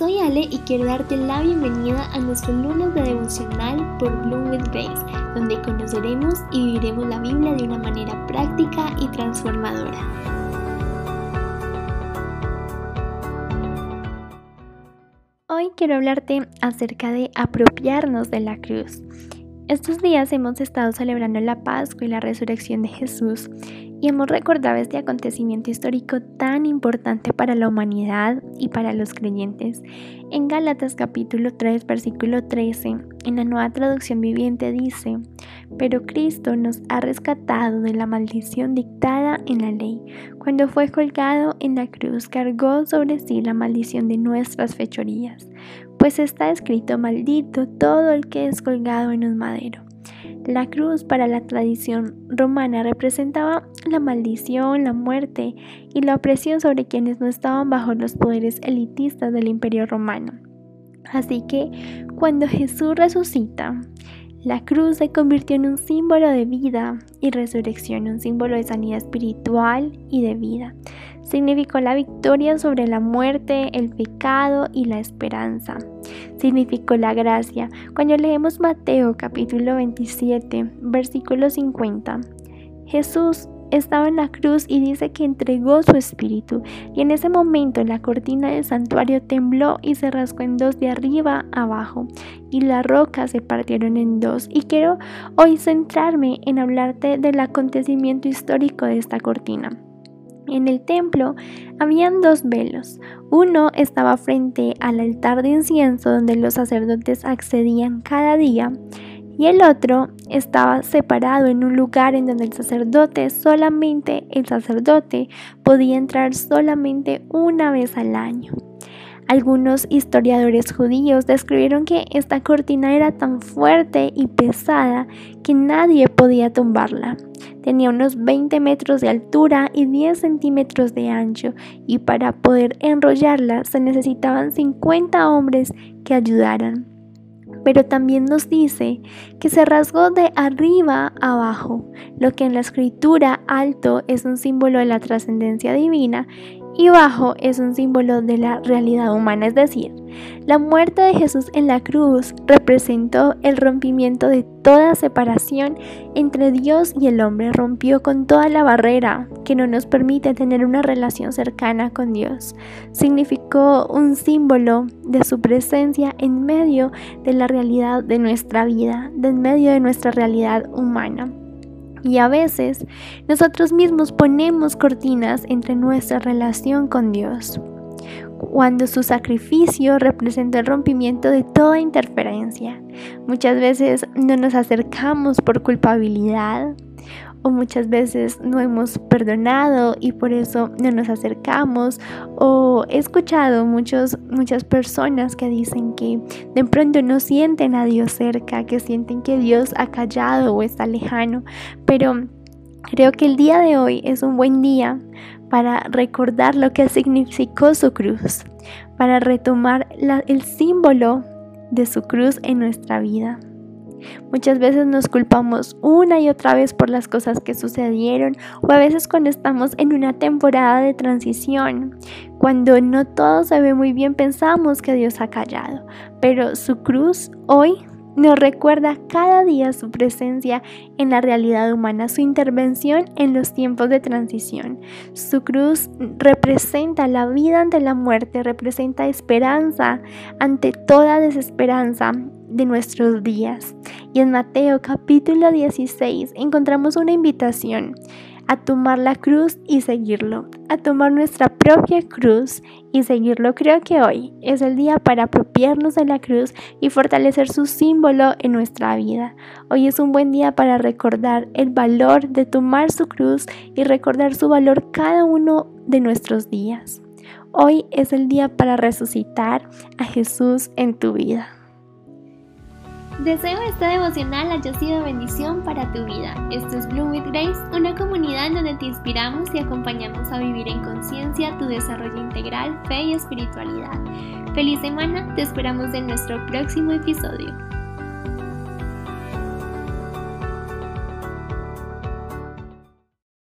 Soy Ale y quiero darte la bienvenida a nuestro lunes de devocional por Bloom with Grace, donde conoceremos y viviremos la Biblia de una manera práctica y transformadora. Hoy quiero hablarte acerca de apropiarnos de la cruz. Estos días hemos estado celebrando la Pascua y la resurrección de Jesús y hemos recordado este acontecimiento histórico tan importante para la humanidad y para los creyentes. En Gálatas capítulo 3 versículo 13, en la nueva traducción viviente dice, pero Cristo nos ha rescatado de la maldición dictada en la ley. Cuando fue colgado en la cruz, cargó sobre sí la maldición de nuestras fechorías, pues está escrito maldito todo el que es colgado en un madero. La cruz para la tradición romana representaba la maldición, la muerte y la opresión sobre quienes no estaban bajo los poderes elitistas del imperio romano. Así que cuando Jesús resucita, la cruz se convirtió en un símbolo de vida y resurrección, un símbolo de sanidad espiritual y de vida. Significó la victoria sobre la muerte, el pecado y la esperanza. Significó la gracia. Cuando leemos Mateo capítulo 27, versículo 50, Jesús estaba en la cruz y dice que entregó su espíritu. Y en ese momento la cortina del santuario tembló y se rasgó en dos de arriba abajo. Y las rocas se partieron en dos. Y quiero hoy centrarme en hablarte del acontecimiento histórico de esta cortina. En el templo habían dos velos. Uno estaba frente al altar de incienso donde los sacerdotes accedían cada día y el otro estaba separado en un lugar en donde el sacerdote, solamente el sacerdote, podía entrar solamente una vez al año. Algunos historiadores judíos describieron que esta cortina era tan fuerte y pesada que nadie podía tumbarla. Tenía unos 20 metros de altura y 10 centímetros de ancho y para poder enrollarla se necesitaban 50 hombres que ayudaran pero también nos dice que se rasgó de arriba abajo, lo que en la escritura alto es un símbolo de la trascendencia divina y bajo es un símbolo de la realidad humana, es decir, la muerte de Jesús en la cruz representó el rompimiento de toda separación entre Dios y el hombre, rompió con toda la barrera que no nos permite tener una relación cercana con Dios. Significó un símbolo de su presencia en medio de la realidad de nuestra vida, en medio de nuestra realidad humana. Y a veces nosotros mismos ponemos cortinas entre nuestra relación con Dios, cuando su sacrificio representa el rompimiento de toda interferencia. Muchas veces no nos acercamos por culpabilidad o muchas veces no hemos perdonado y por eso no nos acercamos o he escuchado muchos, muchas personas que dicen que de pronto no sienten a Dios cerca, que sienten que Dios ha callado o está lejano, pero creo que el día de hoy es un buen día para recordar lo que significó su cruz, para retomar el símbolo de su cruz en nuestra vida. Muchas veces nos culpamos una y otra vez por las cosas que sucedieron o a veces cuando estamos en una temporada de transición, cuando no todo se ve muy bien pensamos que Dios ha callado, pero su cruz hoy nos recuerda cada día su presencia en la realidad humana, su intervención en los tiempos de transición. Su cruz representa la vida ante la muerte, representa esperanza ante toda desesperanza de nuestros días. Y en Mateo capítulo 16 encontramos una invitación a tomar la cruz y seguirlo, a tomar nuestra propia cruz y seguirlo. Creo que hoy es el día para apropiarnos de la cruz y fortalecer su símbolo en nuestra vida. Hoy es un buen día para recordar el valor de tomar su cruz y recordar su valor cada uno de nuestros días. Hoy es el día para resucitar a Jesús en tu vida. Deseo esta devocional haya sido bendición para tu vida. Esto es Bloom with Grace, una comunidad en donde te inspiramos y acompañamos a vivir en conciencia tu desarrollo integral, fe y espiritualidad. Feliz semana, te esperamos en nuestro próximo episodio.